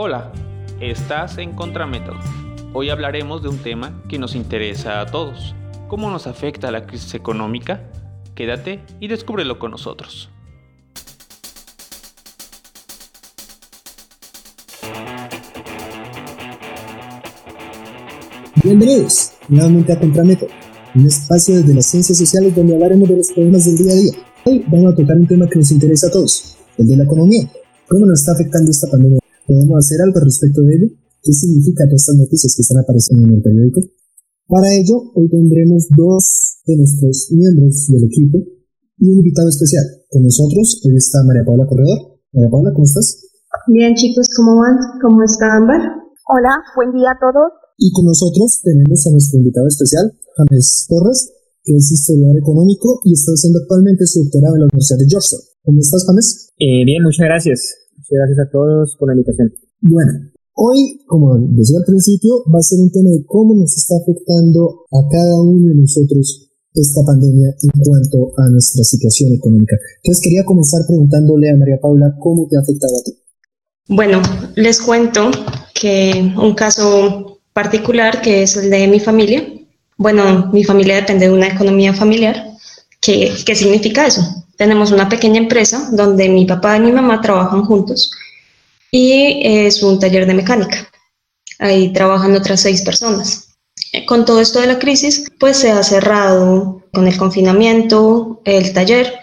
Hola, estás en Contramétodo. Hoy hablaremos de un tema que nos interesa a todos. ¿Cómo nos afecta la crisis económica? Quédate y descúbrelo con nosotros. Bienvenidos nuevamente a Contramétodo, un espacio desde las ciencias sociales donde hablaremos de los problemas del día a día. Hoy vamos a tocar un tema que nos interesa a todos, el de la economía. ¿Cómo nos está afectando esta pandemia ¿Podemos hacer algo respecto de ello? ¿Qué significa todas estas noticias que están apareciendo en el periódico? Para ello, hoy tendremos dos de nuestros miembros del equipo y un invitado especial. Con nosotros hoy está María Paula Corredor. María Paula, ¿cómo estás? Bien, chicos, ¿cómo van? ¿Cómo está Ámbar? Hola, buen día a todos. Y con nosotros tenemos a nuestro invitado especial, James Torres, que es historiador económico y está haciendo actualmente su doctorado en la Universidad de Georgetown. ¿Cómo estás, James? Eh, bien, muchas gracias. Gracias a todos por la invitación. Bueno, hoy, como decía al principio, va a ser un tema de cómo nos está afectando a cada uno de nosotros esta pandemia en cuanto a nuestra situación económica. Entonces quería comenzar preguntándole a María Paula cómo te ha afectado a ti. Bueno, les cuento que un caso particular que es el de mi familia. Bueno, mi familia depende de una economía familiar. ¿Qué, qué significa eso? Tenemos una pequeña empresa donde mi papá y mi mamá trabajan juntos y es un taller de mecánica. Ahí trabajan otras seis personas. Eh, con todo esto de la crisis, pues se ha cerrado con el confinamiento el taller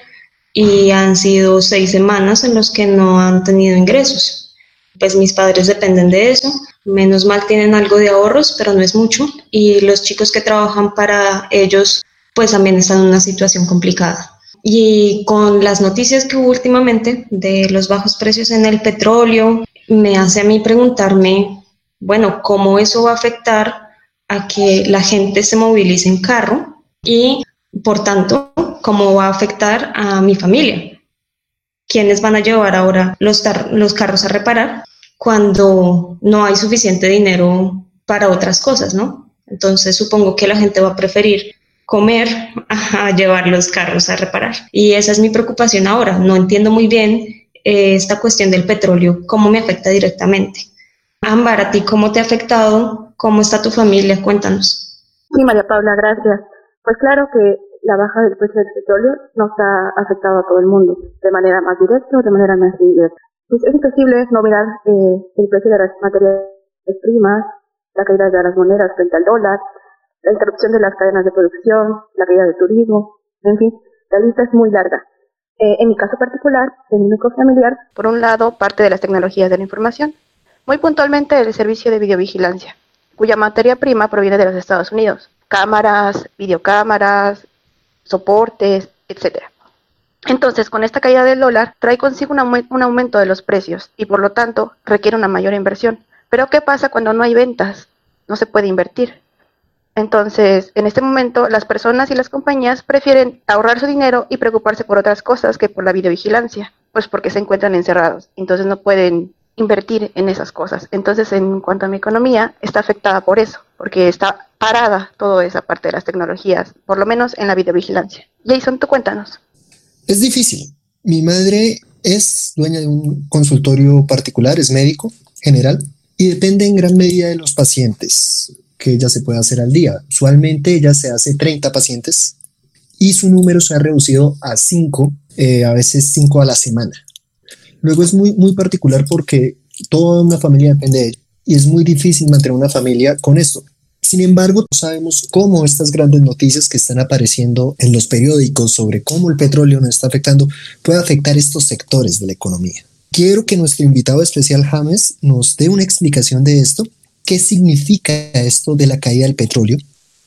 y han sido seis semanas en los que no han tenido ingresos. Pues mis padres dependen de eso. Menos mal tienen algo de ahorros, pero no es mucho. Y los chicos que trabajan para ellos, pues también están en una situación complicada. Y con las noticias que hubo últimamente de los bajos precios en el petróleo, me hace a mí preguntarme, bueno, ¿cómo eso va a afectar a que la gente se movilice en carro? Y, por tanto, ¿cómo va a afectar a mi familia? ¿Quiénes van a llevar ahora los, los carros a reparar cuando no hay suficiente dinero para otras cosas, no? Entonces supongo que la gente va a preferir comer a llevar los carros a reparar. Y esa es mi preocupación ahora. No entiendo muy bien eh, esta cuestión del petróleo, cómo me afecta directamente. Ámbar, ¿a ti cómo te ha afectado? ¿Cómo está tu familia? Cuéntanos. Sí, María Paula, gracias. Pues claro que la baja del precio del petróleo nos ha afectado a todo el mundo, de manera más directa o de manera más indirecta. Pues es imposible no mirar eh, el precio de las materias primas, la caída de las monedas frente al dólar, la interrupción de las cadenas de producción, la caída del turismo, en fin, la lista es muy larga. Eh, en mi caso particular, en mi núcleo familiar, por un lado, parte de las tecnologías de la información, muy puntualmente el servicio de videovigilancia, cuya materia prima proviene de los Estados Unidos, cámaras, videocámaras, soportes, etc. Entonces, con esta caída del dólar, trae consigo un aumento de los precios y por lo tanto requiere una mayor inversión. Pero ¿qué pasa cuando no hay ventas? No se puede invertir. Entonces, en este momento, las personas y las compañías prefieren ahorrar su dinero y preocuparse por otras cosas que por la videovigilancia, pues porque se encuentran encerrados. Entonces no pueden invertir en esas cosas. Entonces, en cuanto a mi economía, está afectada por eso, porque está parada toda esa parte de las tecnologías, por lo menos en la videovigilancia. Jason, tú cuéntanos. Es difícil. Mi madre es dueña de un consultorio particular, es médico general, y depende en gran medida de los pacientes que ella se puede hacer al día. Usualmente ella se hace 30 pacientes y su número se ha reducido a 5, eh, a veces 5 a la semana. Luego es muy, muy particular porque toda una familia depende de ella y es muy difícil mantener una familia con esto. Sin embargo, sabemos cómo estas grandes noticias que están apareciendo en los periódicos sobre cómo el petróleo nos está afectando puede afectar estos sectores de la economía. Quiero que nuestro invitado especial James nos dé una explicación de esto qué significa esto de la caída del petróleo,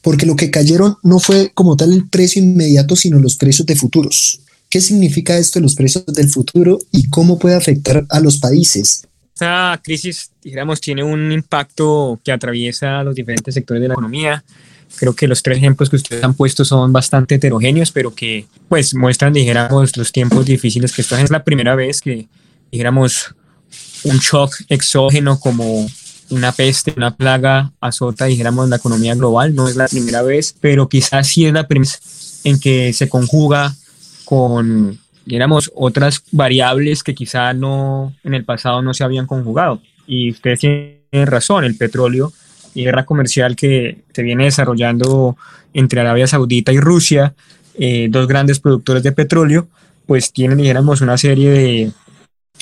porque lo que cayeron no fue como tal el precio inmediato, sino los precios de futuros. ¿Qué significa esto de los precios del futuro y cómo puede afectar a los países? Esta crisis, digamos, tiene un impacto que atraviesa los diferentes sectores de la economía. Creo que los tres ejemplos que ustedes han puesto son bastante heterogéneos, pero que pues muestran, dijéramos, los tiempos difíciles que esto es la primera vez que, dijéramos, un shock exógeno como una peste, una plaga azota, dijéramos, la economía global. No es la primera vez, pero quizás sí es la primera en que se conjuga con, dijéramos, otras variables que quizá no en el pasado no se habían conjugado. y ustedes tienen razón, el petróleo y guerra comercial que se viene desarrollando entre Arabia Saudita y Rusia, eh, dos grandes productores de petróleo, pues tienen, dijéramos, una serie de,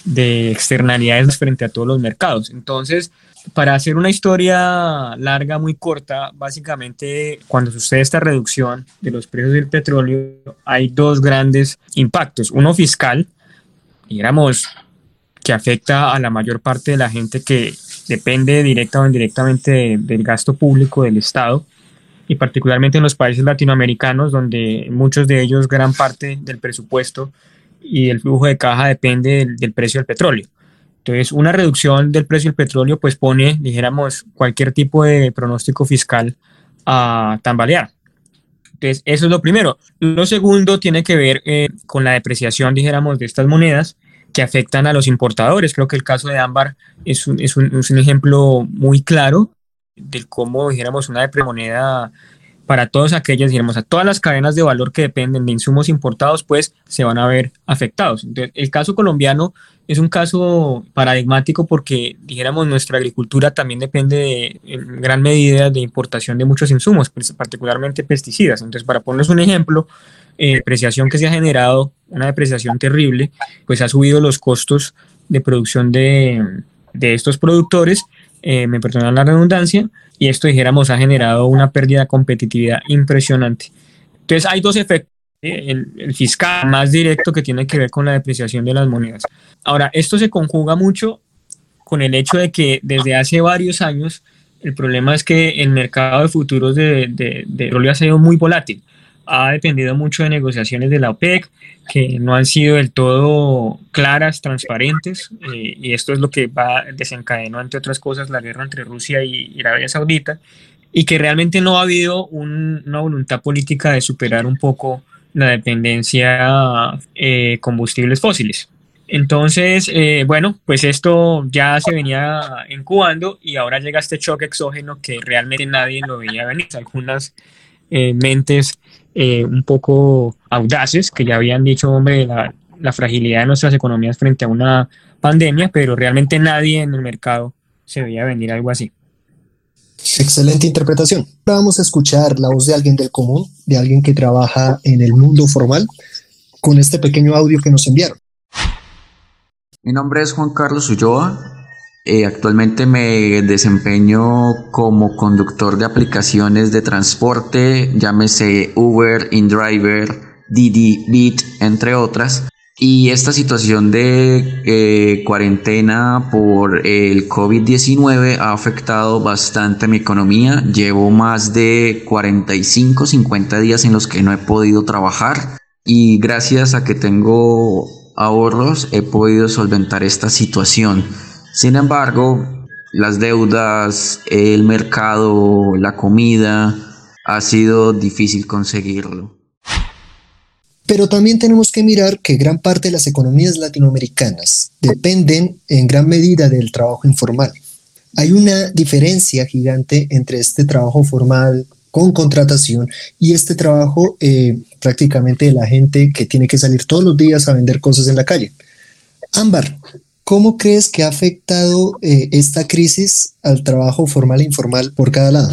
de externalidades frente a todos los mercados. Entonces, para hacer una historia larga, muy corta, básicamente cuando sucede esta reducción de los precios del petróleo, hay dos grandes impactos. Uno fiscal, digamos, que afecta a la mayor parte de la gente que depende directa o indirectamente del gasto público del Estado, y particularmente en los países latinoamericanos, donde muchos de ellos, gran parte del presupuesto y el flujo de caja depende del precio del petróleo. Entonces, una reducción del precio del petróleo pues pone, dijéramos, cualquier tipo de pronóstico fiscal a tambalear. Entonces, eso es lo primero. Lo segundo tiene que ver eh, con la depreciación, dijéramos, de estas monedas que afectan a los importadores. Creo que el caso de Ámbar es un, es un, es un ejemplo muy claro de cómo, dijéramos, una moneda para todas aquellas, digamos, a todas las cadenas de valor que dependen de insumos importados, pues se van a ver afectados. Entonces, el caso colombiano es un caso paradigmático porque, dijéramos, nuestra agricultura también depende en gran medida de importación de muchos insumos, pues, particularmente pesticidas. Entonces, para ponerles un ejemplo, eh, depreciación que se ha generado, una depreciación terrible, pues ha subido los costos de producción de, de estos productores, eh, me perdonan la redundancia, y esto, dijéramos, ha generado una pérdida de competitividad impresionante. Entonces, hay dos efectos. El, el, fiscal más directo que tiene que ver con la depreciación de las monedas. Ahora, esto se conjuga mucho con el hecho de que desde hace varios años el problema es que el mercado de futuros de, de, de ha sido muy volátil. Ha dependido mucho de negociaciones de la OPEC que no han sido del todo claras, transparentes, eh, y esto es lo que va desencadenó, entre otras cosas, la guerra entre Rusia y, Arabia Saudita, y que realmente no ha habido un, una voluntad política de superar un poco la dependencia eh, combustibles fósiles. Entonces, eh, bueno, pues esto ya se venía incubando y ahora llega este choque exógeno que realmente nadie lo veía venir. Algunas eh, mentes eh, un poco audaces que ya habían dicho, hombre, la, la fragilidad de nuestras economías frente a una pandemia, pero realmente nadie en el mercado se veía venir algo así. Excelente interpretación. Ahora vamos a escuchar la voz de alguien del común, de alguien que trabaja en el mundo formal, con este pequeño audio que nos enviaron. Mi nombre es Juan Carlos Ulloa. Eh, actualmente me desempeño como conductor de aplicaciones de transporte, llámese Uber, InDriver, Didi, Bit, entre otras. Y esta situación de eh, cuarentena por el COVID-19 ha afectado bastante mi economía. Llevo más de 45, 50 días en los que no he podido trabajar y gracias a que tengo ahorros he podido solventar esta situación. Sin embargo, las deudas, el mercado, la comida, ha sido difícil conseguirlo. Pero también tenemos que mirar que gran parte de las economías latinoamericanas dependen en gran medida del trabajo informal. Hay una diferencia gigante entre este trabajo formal con contratación y este trabajo eh, prácticamente de la gente que tiene que salir todos los días a vender cosas en la calle. Ámbar, ¿cómo crees que ha afectado eh, esta crisis al trabajo formal e informal por cada lado?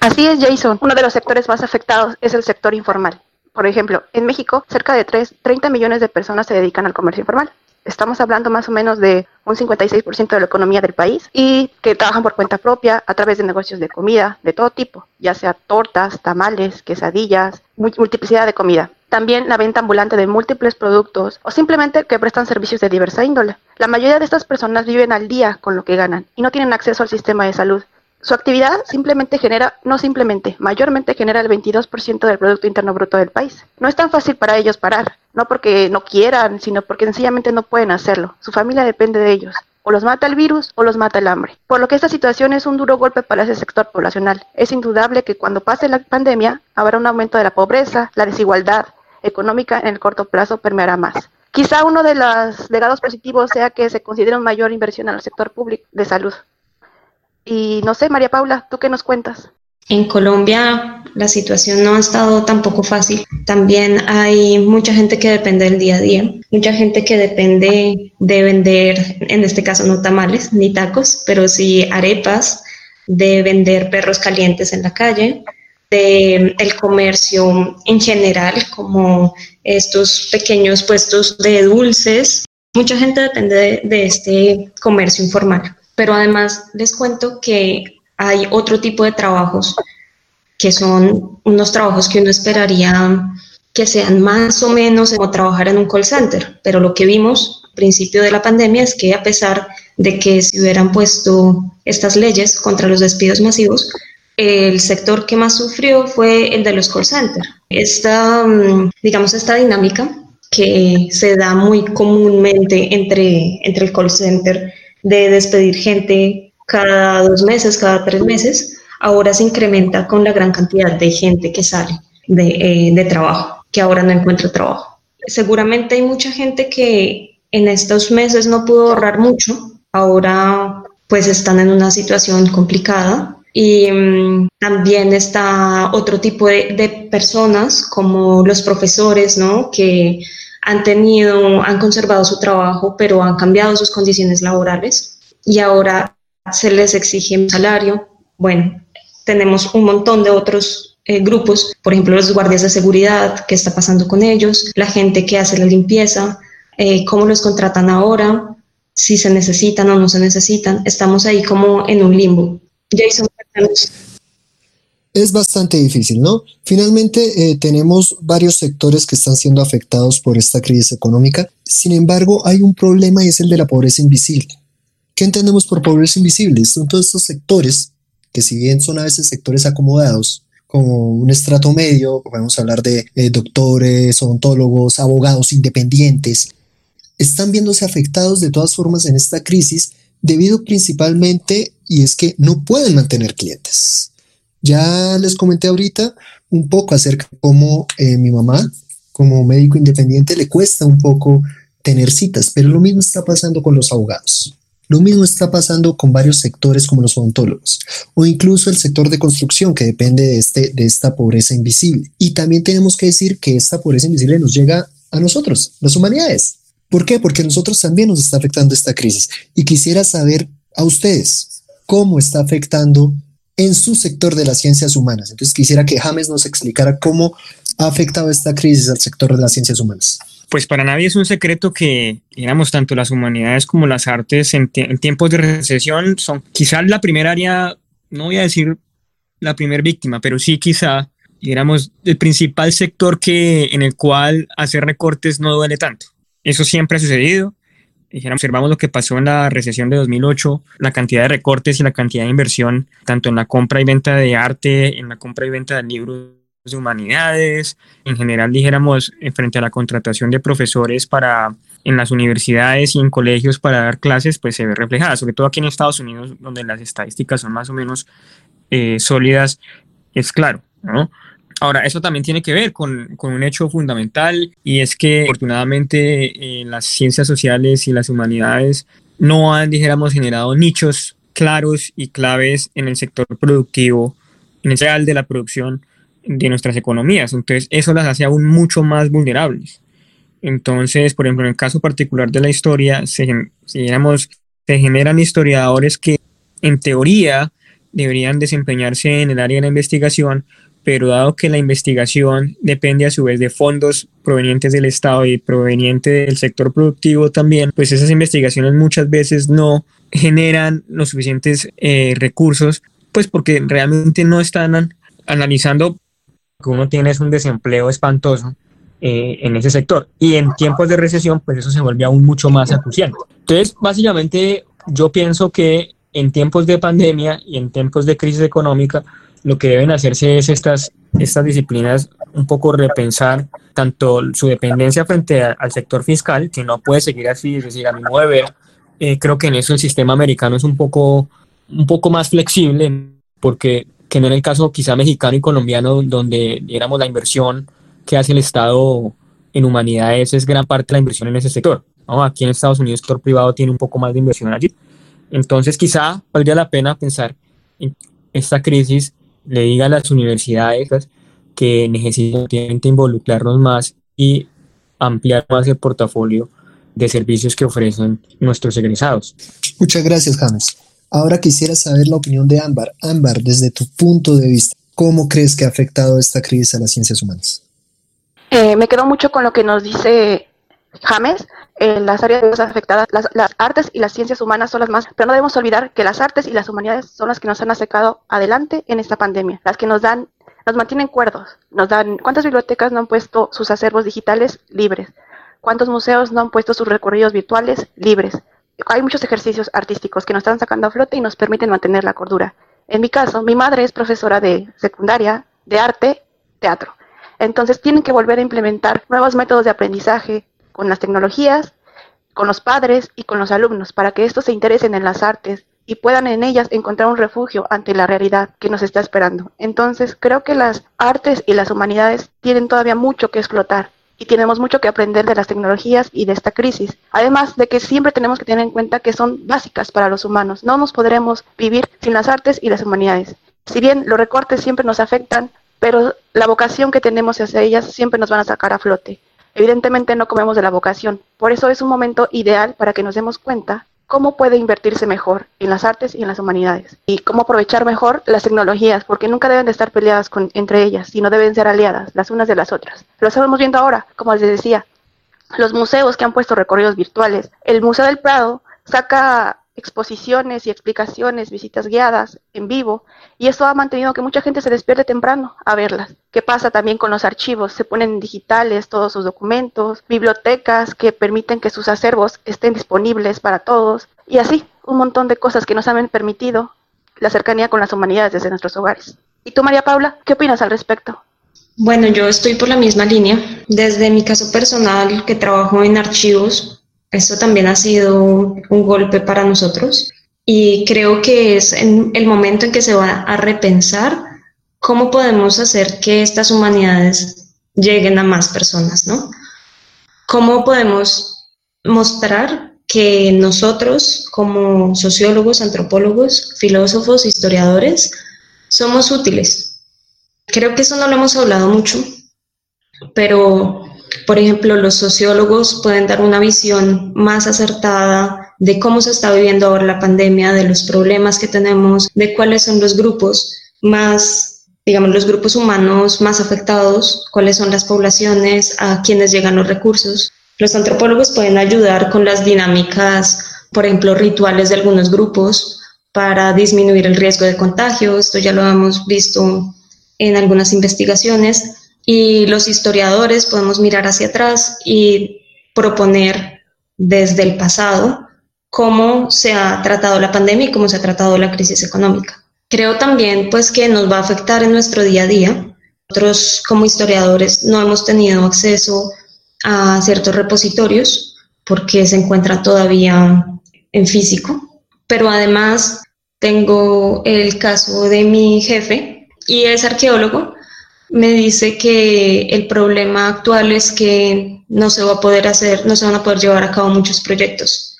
Así es, Jason. Uno de los sectores más afectados es el sector informal. Por ejemplo, en México, cerca de 3, 30 millones de personas se dedican al comercio informal. Estamos hablando más o menos de un 56% de la economía del país y que trabajan por cuenta propia a través de negocios de comida de todo tipo, ya sea tortas, tamales, quesadillas, multiplicidad de comida. También la venta ambulante de múltiples productos o simplemente que prestan servicios de diversa índole. La mayoría de estas personas viven al día con lo que ganan y no tienen acceso al sistema de salud. Su actividad simplemente genera, no simplemente, mayormente genera el 22% del Producto Interno Bruto del país. No es tan fácil para ellos parar, no porque no quieran, sino porque sencillamente no pueden hacerlo. Su familia depende de ellos. O los mata el virus o los mata el hambre. Por lo que esta situación es un duro golpe para ese sector poblacional. Es indudable que cuando pase la pandemia habrá un aumento de la pobreza, la desigualdad económica en el corto plazo permeará más. Quizá uno de los legados positivos sea que se considere una mayor inversión al sector público de salud. Y no sé, María Paula, ¿tú qué nos cuentas? En Colombia la situación no ha estado tampoco fácil. También hay mucha gente que depende del día a día, mucha gente que depende de vender, en este caso no tamales ni tacos, pero sí arepas, de vender perros calientes en la calle, de el comercio en general, como estos pequeños puestos de dulces. Mucha gente depende de este comercio informal. Pero además les cuento que hay otro tipo de trabajos que son unos trabajos que uno esperaría que sean más o menos como trabajar en un call center, pero lo que vimos al principio de la pandemia es que a pesar de que se hubieran puesto estas leyes contra los despidos masivos, el sector que más sufrió fue el de los call centers. Esta, mm, digamos, esta dinámica que se da muy comúnmente entre, entre el call center de despedir gente cada dos meses, cada tres meses, ahora se incrementa con la gran cantidad de gente que sale de, eh, trabajo, que ahora no encuentra trabajo. Seguramente hay mucha gente que en estos meses no pudo ahorrar mucho, ahora pues están en una situación complicada y mm, también está otro tipo de, de, personas como los profesores, ¿no? Que han tenido, han conservado su trabajo, pero han cambiado sus condiciones laborales y ahora se les exige un salario. Bueno, tenemos un montón de otros eh, grupos, por ejemplo, los guardias de seguridad, qué está pasando con ellos, la gente que hace la limpieza, eh, cómo los contratan ahora, si se necesitan o no se necesitan. Estamos ahí como en un limbo. Jason, es bastante difícil, ¿no? Finalmente, eh, tenemos varios sectores que están siendo afectados por esta crisis económica. Sin embargo, hay un problema y es el de la pobreza invisible. ¿Qué entendemos por pobreza invisible? Son todos estos sectores que si bien son a veces sectores acomodados, como un estrato medio, podemos hablar de eh, doctores, odontólogos, abogados independientes, están viéndose afectados de todas formas en esta crisis debido principalmente, y es que no pueden mantener clientes. Ya les comenté ahorita un poco acerca de cómo eh, mi mamá, como médico independiente, le cuesta un poco tener citas, pero lo mismo está pasando con los abogados. Lo mismo está pasando con varios sectores como los odontólogos o incluso el sector de construcción que depende de, este, de esta pobreza invisible. Y también tenemos que decir que esta pobreza invisible nos llega a nosotros, las humanidades. ¿Por qué? Porque a nosotros también nos está afectando esta crisis. Y quisiera saber a ustedes cómo está afectando en su sector de las ciencias humanas. Entonces quisiera que James nos explicara cómo ha afectado esta crisis al sector de las ciencias humanas. Pues para nadie es un secreto que, digamos, tanto las humanidades como las artes en, tiempos de recesión son quizás la primera área, no voy a decir la primera víctima, pero sí quizá, digamos, el principal sector que, en el cual hacer recortes no duele tanto. Eso siempre ha sucedido. observamos lo que pasó en la recesión de 2008, la cantidad de recortes y la cantidad de inversión, tanto en la compra y venta de arte, en la compra y venta de libros de humanidades, en general dijéramos en frente a la contratación de profesores para en las universidades y en colegios para dar clases, pues se ve reflejada, sobre todo aquí en Estados Unidos, donde las estadísticas son más o menos eh, sólidas, es claro, ¿no? Ahora, eso también tiene que ver con, con, un hecho fundamental y es que afortunadamente eh, las ciencias sociales y las humanidades no han, dijéramos, generado nichos claros y claves en el sector productivo, en el real de la producción de nuestras economías. Entonces, eso las hace aún mucho más vulnerables. Entonces, por ejemplo, en el caso particular de la historia, se, se generan historiadores que en teoría deberían desempeñarse en el área de la investigación, pero dado que la investigación depende a su vez de fondos provenientes del Estado y provenientes del sector productivo también, pues esas investigaciones muchas veces no generan los suficientes eh, recursos, pues porque realmente no están analizando que uno tiene es un desempleo espantoso eh, en ese sector. Y en tiempos de recesión, pues eso se vuelve aún mucho más acuciante. Entonces, básicamente, yo pienso que en tiempos de pandemia y en tiempos de crisis económica, lo que deben hacerse es estas, estas disciplinas un poco repensar tanto su dependencia frente al sector fiscal, que no puede seguir así, es decir, a mi modo ver, eh, creo que en eso el sistema americano es un poco, un poco más flexible, porque que no en el caso quizá mexicano y colombiano, donde éramos la inversión que hace el Estado en humanidades es gran parte de la inversión en ese sector. Aquí en Estados Unidos el sector privado tiene un poco más de inversión allí. Entonces quizá valdría la pena pensar en esta crisis le diga a las universidades que necesitan involucrarnos más y ampliar más el portafolio de servicios que ofrecen nuestros egresados. Muchas gracias, James. Ahora quisiera saber la opinión de Ámbar. Ámbar, desde tu punto de vista, ¿cómo crees que ha afectado esta crisis a las ciencias humanas? Eh, me quedo mucho con lo que nos dice James. Eh, las áreas más afectadas, las, las, artes y las ciencias humanas son las más, pero no debemos olvidar que las artes y las humanidades son las que nos han acercado adelante en esta pandemia, las que nos dan, nos mantienen cuerdos, nos dan, ¿cuántas bibliotecas no han puesto sus acervos digitales libres? ¿Cuántos museos no han puesto sus recorridos virtuales libres? Hay muchos ejercicios artísticos que nos están sacando a flote y nos permiten mantener la cordura. En mi caso, mi madre es profesora de secundaria, de arte, teatro. Entonces tienen que volver a implementar nuevos métodos de aprendizaje, con las tecnologías, con los padres y con los alumnos, para que estos se interesen en las artes y puedan en ellas encontrar un refugio ante la realidad que nos está esperando. Entonces, creo que las artes y las humanidades tienen todavía mucho que explotar y tenemos mucho que aprender de las tecnologías y de esta crisis. Además de que siempre tenemos que tener en cuenta que son básicas para los humanos. No nos podremos vivir sin las artes y las humanidades. Si bien los recortes siempre nos afectan, pero la vocación que tenemos hacia ellas siempre nos van a sacar a flote. Evidentemente no comemos de la vocación, por eso es un momento ideal para que nos demos cuenta cómo puede invertirse mejor en las artes y en las humanidades y cómo aprovechar mejor las tecnologías, porque nunca deben de estar peleadas con, entre ellas, sino deben ser aliadas las unas de las otras. Lo estamos viendo ahora, como les decía, los museos que han puesto recorridos virtuales. El Museo del Prado saca exposiciones y explicaciones, visitas guiadas en vivo, y eso ha mantenido que mucha gente se despierte temprano a verlas. ¿Qué pasa también con los archivos? Se ponen digitales todos sus documentos, bibliotecas que permiten que sus acervos estén disponibles para todos, y así, un montón de cosas que nos han permitido la cercanía con las humanidades desde nuestros hogares. ¿Y tú, María Paula, qué opinas al respecto? Bueno, yo estoy por la misma línea. Desde mi caso personal, que trabajo en archivos, eso también ha sido un golpe para nosotros y creo que es el momento en que se va a repensar cómo podemos hacer que estas humanidades lleguen a más personas, ¿no? ¿Cómo podemos mostrar que nosotros como sociólogos, antropólogos, filósofos, historiadores, somos útiles? Creo que eso no lo hemos hablado mucho, pero por ejemplo, los sociólogos pueden dar una visión más acertada de cómo se está viviendo ahora la pandemia, de los problemas que tenemos, de cuáles son los grupos más, digamos, los grupos humanos más afectados, cuáles son las poblaciones, a quienes llegan los recursos. Los antropólogos pueden ayudar con las dinámicas, por ejemplo, rituales de algunos grupos para disminuir el riesgo de contagio. Esto ya lo hemos visto en algunas investigaciones y los historiadores podemos mirar hacia atrás y proponer desde el pasado cómo se ha tratado la pandemia y cómo se ha tratado la crisis económica. Creo también pues que nos va a afectar en nuestro día a día. Nosotros como historiadores no hemos tenido acceso a ciertos repositorios porque se encuentran todavía en físico, pero además tengo el caso de mi jefe y es arqueólogo me dice que el problema actual es que no se va a poder hacer, no se van a poder llevar a cabo muchos proyectos,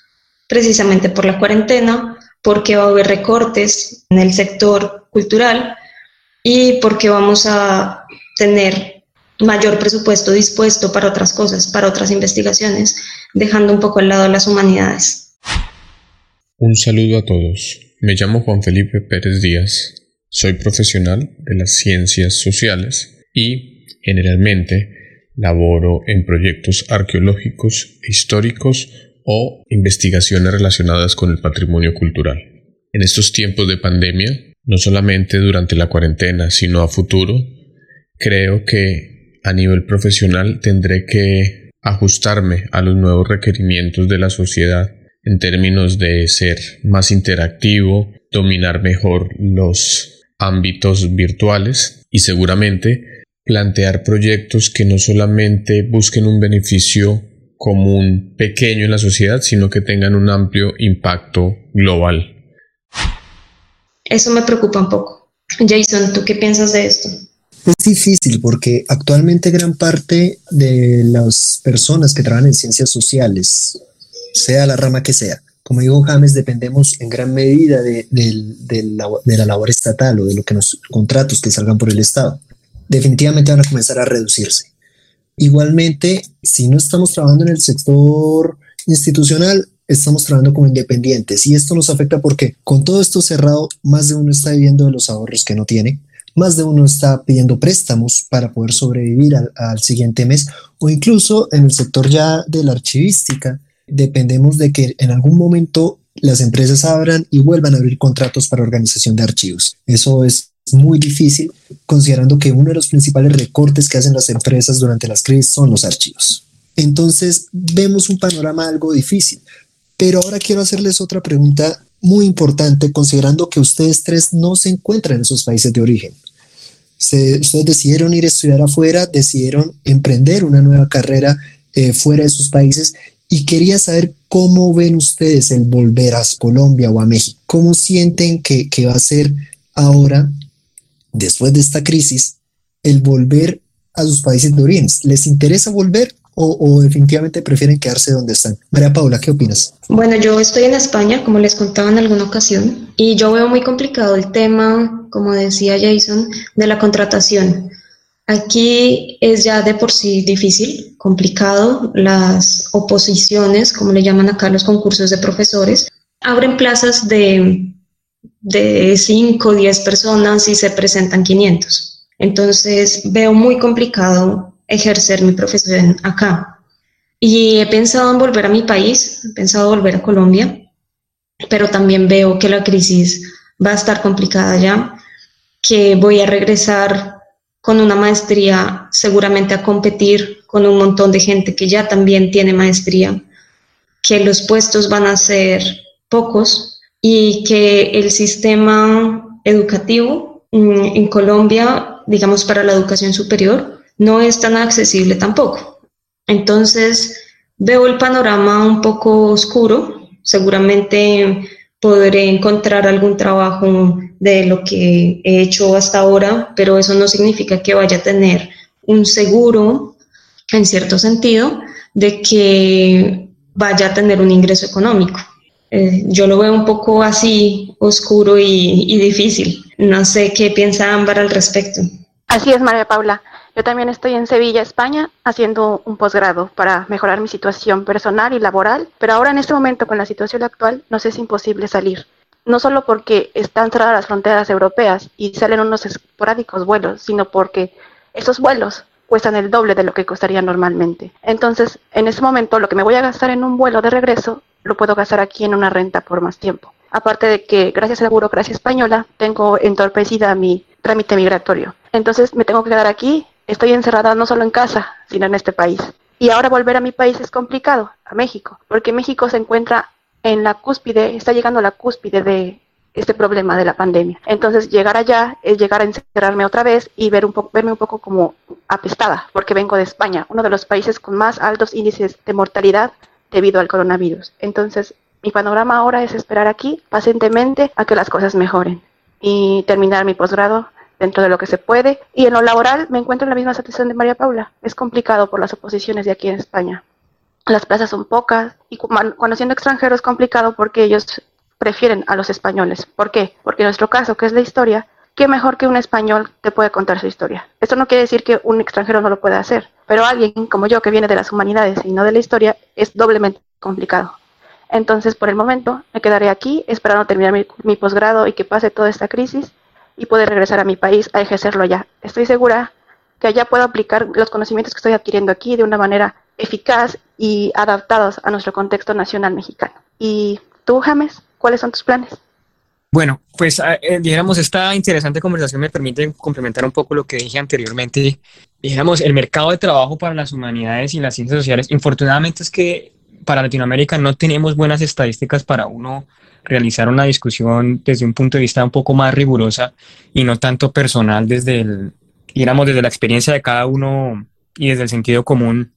precisamente por la cuarentena, porque va a haber recortes en el sector cultural y porque vamos a tener mayor presupuesto dispuesto para otras cosas, para otras investigaciones, dejando un poco al lado las humanidades. Un saludo a todos. Me llamo Juan Felipe Pérez Díaz. Soy profesional de las ciencias sociales y, generalmente, laboro en proyectos arqueológicos históricos o investigaciones relacionadas con el patrimonio cultural. En estos tiempos de pandemia, no solamente durante la cuarentena, sino a futuro, creo que a nivel profesional tendré que ajustarme a los nuevos requerimientos de la sociedad en términos de ser más interactivo, dominar mejor los ámbitos virtuales y seguramente plantear proyectos que no solamente busquen un beneficio común pequeño en la sociedad, sino que tengan un amplio impacto global. Eso me preocupa un poco. Jason, ¿tú qué piensas de esto? Es difícil porque actualmente gran parte de las personas que trabajan en ciencias sociales, sea la rama que sea, como dijo James, dependemos en gran medida de, la, labor estatal o de lo que los contratos que salgan por el Estado. Definitivamente van a comenzar a reducirse. Igualmente, si no estamos trabajando en el sector institucional, estamos trabajando como independientes y esto nos afecta porque con todo esto cerrado, más de uno está viviendo de los ahorros que no tiene, más de uno está pidiendo préstamos para poder sobrevivir al siguiente mes o incluso en el sector ya de la archivística, dependemos de que en algún momento las empresas abran y vuelvan a abrir contratos para organización de archivos. Eso es muy difícil considerando que uno de los principales recortes que hacen las empresas durante las crisis son los archivos. Entonces vemos un panorama algo difícil. Pero ahora quiero hacerles otra pregunta muy importante considerando que ustedes tres no se encuentran en esos países de origen. ustedes decidieron ir a estudiar afuera, decidieron emprender una nueva carrera eh, fuera de sus países y quería saber cómo ven ustedes el volver a Colombia o a México. ¿Cómo sienten que, va a ser ahora, después de esta crisis, el volver a sus países de origen? ¿Les interesa volver o, definitivamente prefieren quedarse donde están. María Paula, ¿qué opinas? Bueno, yo estoy en España, como les contaba en alguna ocasión, y yo veo muy complicado el tema, como decía Jason, de la contratación. Aquí es ya de por sí difícil, complicado. Las oposiciones, como le llaman acá los concursos de profesores, abren plazas de, de 5 o 10 personas y se presentan 500. Entonces veo muy complicado ejercer mi profesión acá. Y he pensado en volver a mi país, he pensado volver a Colombia, pero también veo que la crisis va a estar complicada ya, que voy a regresar con una maestría seguramente a competir con un montón de gente que ya también tiene maestría, que los puestos van a ser pocos y que el sistema educativo mm, en Colombia, digamos para la educación superior, no es tan accesible tampoco. Entonces, veo el panorama un poco oscuro, seguramente podré encontrar algún trabajo de lo que he hecho hasta ahora, pero eso no significa que vaya a tener un seguro, en cierto sentido, de que vaya a tener un ingreso económico. Eh, yo lo veo un poco así oscuro y, y difícil. No sé qué piensa Ámbar al respecto. Así es, María Paula. Yo también estoy en Sevilla, España, haciendo un posgrado para mejorar mi situación personal y laboral, pero ahora en este momento con la situación actual nos es imposible salir. No solo porque están cerradas las fronteras europeas y salen unos esporádicos vuelos, sino porque esos vuelos cuestan el doble de lo que costaría normalmente. Entonces, en ese momento, lo que me voy a gastar en un vuelo de regreso, lo puedo gastar aquí en una renta por más tiempo. Aparte de que, gracias a la burocracia española, tengo entorpecida mi trámite migratorio. Entonces, me tengo que quedar aquí Estoy encerrada no solo en casa, sino en este país. Y ahora volver a mi país es complicado, a México, porque México se encuentra en la cúspide, está llegando a la cúspide de este problema de la pandemia. Entonces llegar allá es llegar a encerrarme otra vez y ver un verme un poco como apestada, porque vengo de España, uno de los países con más altos índices de mortalidad debido al coronavirus. Entonces mi panorama ahora es esperar aquí pacientemente a que las cosas mejoren y terminar mi posgrado dentro de lo que se puede. Y en lo laboral me encuentro en la misma situación de María Paula. Es complicado por las oposiciones de aquí en España. Las plazas son pocas y conociendo extranjeros es complicado porque ellos prefieren a los españoles. ¿Por qué? Porque en nuestro caso, que es la historia, ¿qué mejor que un español te puede contar su historia? Esto no quiere decir que un extranjero no lo pueda hacer, pero alguien como yo que viene de las humanidades y no de la historia es doblemente complicado. Entonces, por el momento, me quedaré aquí esperando terminar mi, mi posgrado y que pase toda esta crisis y poder regresar a mi país a ejercerlo allá. Estoy segura que allá puedo aplicar los conocimientos que estoy adquiriendo aquí de una manera eficaz y adaptados a nuestro contexto nacional mexicano. ¿Y tú, James, cuáles son tus planes? Bueno, pues ah, eh, dijéramos, esta interesante conversación me permite complementar un poco lo que dije anteriormente. Dijéramos, el mercado de trabajo para las humanidades y las ciencias sociales, infortunadamente es que para Latinoamérica no tenemos buenas estadísticas para uno realizar una discusión desde un punto de vista un poco más rigurosa y no tanto personal desde el, digamos, desde la experiencia de cada uno y desde el sentido común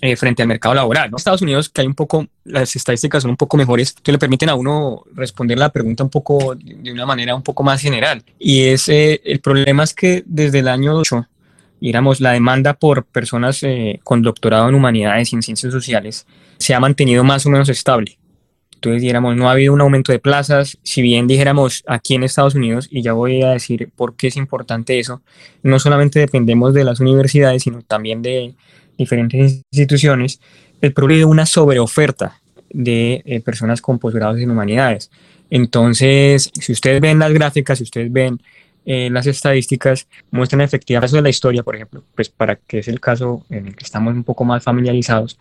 eh, frente al mercado laboral. ¿no? Estados Unidos, que hay un poco, las estadísticas son un poco mejores, que le permiten a uno responder la pregunta un poco de una manera un poco más general. Y es, eh, el problema es que desde el año 8, digamos, la demanda por personas eh, con doctorado en humanidades y en ciencias sociales se ha mantenido más o menos estable. Entonces, dijéramos, no ha habido un aumento de plazas. Si bien dijéramos aquí en Estados Unidos, y ya voy a decir por qué es importante eso, no solamente dependemos de las universidades, sino también de diferentes instituciones, el problema es una sobreoferta de eh, personas con posgrados en humanidades. Entonces, si ustedes ven las gráficas, si ustedes ven eh, las estadísticas, muestran efectivamente caso de la historia, por ejemplo, pues para que es el caso en el que estamos un poco más familiarizados,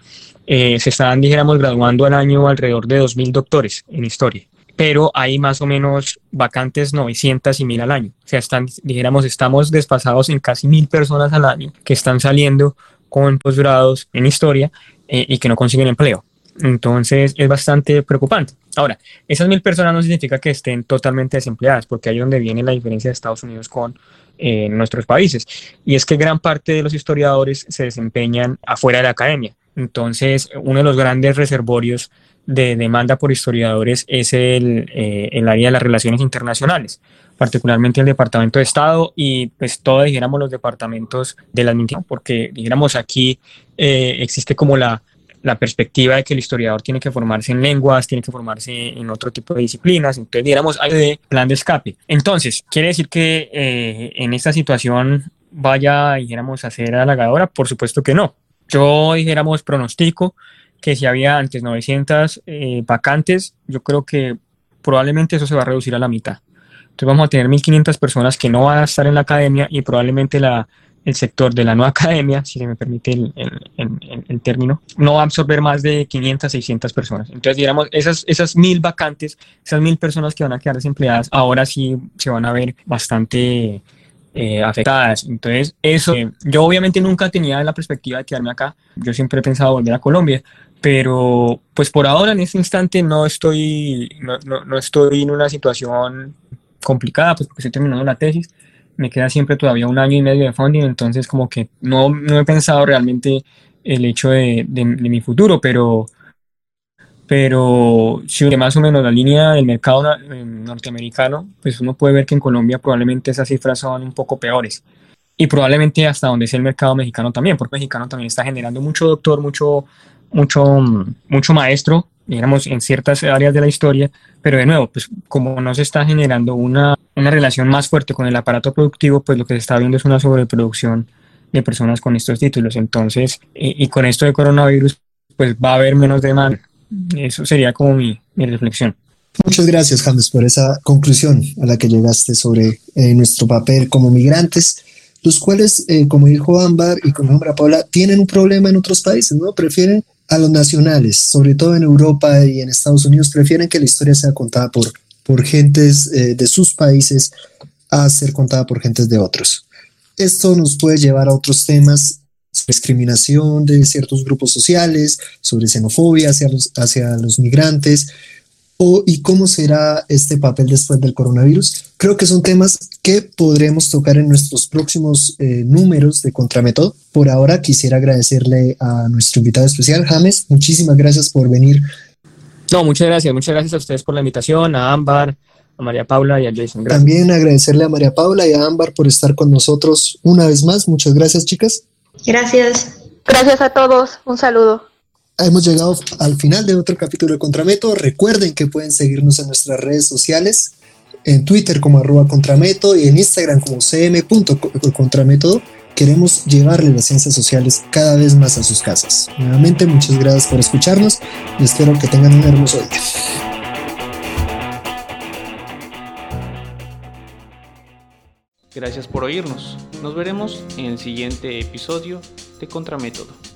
eh, se están, dijéramos, graduando al año alrededor de 2.000 doctores en historia pero hay más o menos vacantes 900 y 1000 al año. O sea, están, dijéramos, estamos despasados en casi 1000 personas al año que están saliendo con posgrados en historia eh, y que no consiguen empleo. Entonces es bastante preocupante. Ahora, esas mil personas no significa que estén totalmente desempleadas, porque ahí es donde viene la diferencia de Estados Unidos con eh, nuestros países. Y es que gran parte de los historiadores se desempeñan afuera de la academia. Entonces, uno de los grandes reservorios de demanda por historiadores es el, eh, el área de las relaciones internacionales, particularmente el Departamento de Estado y pues todos, dijéramos, los departamentos de la administración, porque, dijéramos, aquí eh, existe como la la perspectiva de que el historiador tiene que formarse en lenguas, tiene que formarse en otro tipo de disciplinas, entonces diéramos hay de plan de escape. Entonces, ¿quiere decir que eh, en esta situación vaya, dijéramos, a ser halagadora? Por supuesto que no. Yo, dijéramos, pronostico que si había antes 900 eh, vacantes, yo creo que probablemente eso se va a reducir a la mitad. Entonces vamos a tener 1.500 personas que no van a estar en la academia y probablemente la el sector de la nueva academia, si se me permite el, término, no va a absorber más de 500, 600 personas. Entonces, digamos, esas, esas mil vacantes, esas mil personas que van a quedar desempleadas, ahora sí se van a ver bastante eh, afectadas. Entonces, eso, yo obviamente nunca tenía la perspectiva de quedarme acá, yo siempre he pensado volver a Colombia, pero pues por ahora en este instante no estoy, no, no, no estoy en una situación complicada, pues porque estoy terminando la tesis, me queda siempre todavía un año y medio de funding, entonces como que no, no he pensado realmente el hecho de, de, mi futuro, pero, pero si más o menos la línea del mercado norteamericano, pues uno puede ver que en Colombia probablemente esas cifras son un poco peores. Y probablemente hasta donde es el mercado mexicano también, porque mexicano también está generando mucho doctor, mucho, mucho, mucho maestro, digamos, en ciertas áreas de la historia, pero de nuevo, pues como no se está generando una, una relación más fuerte con el aparato productivo, pues lo que se está viendo es una sobreproducción de personas con estos títulos. Entonces, y, con esto de coronavirus, pues va a haber menos demanda. Eso sería como mi, mi reflexión. Muchas gracias, James, por esa conclusión a la que llegaste sobre eh, nuestro papel como migrantes, los cuales, eh, como dijo Ámbar y como nombra Paula, tienen un problema en otros países, ¿no? Prefieren a los nacionales, sobre todo en Europa y en Estados Unidos, prefieren que la historia sea contada por, por gentes eh, de sus países a ser contada por gentes de otros. Esto nos puede llevar a otros temas sobre discriminación de ciertos grupos sociales, sobre xenofobia hacia los, hacia los migrantes, o, y cómo será este papel después del coronavirus. Creo que son temas que podremos tocar en nuestros próximos eh, números de Contramétodo. Por ahora quisiera agradecerle a nuestro invitado especial, James. Muchísimas gracias por venir. No, muchas gracias. Muchas gracias a ustedes por la invitación, a Ámbar, a María Paula y a Jason. También agradecerle a María Paula y a Ámbar por estar con nosotros una vez más. Muchas gracias, chicas. Gracias. Gracias a todos. Un saludo. Hemos llegado al final de otro capítulo de Contrameto. Recuerden que pueden seguirnos en nuestras redes sociales, en Twitter como arroba contrameto y en Instagram como cm.contramétodo. Queremos llevarle las ciencias sociales cada vez más a sus casas. Nuevamente, muchas gracias por escucharnos y espero que tengan un hermoso día. Gracias por oírnos. Nos veremos en el siguiente episodio de Contramétodo.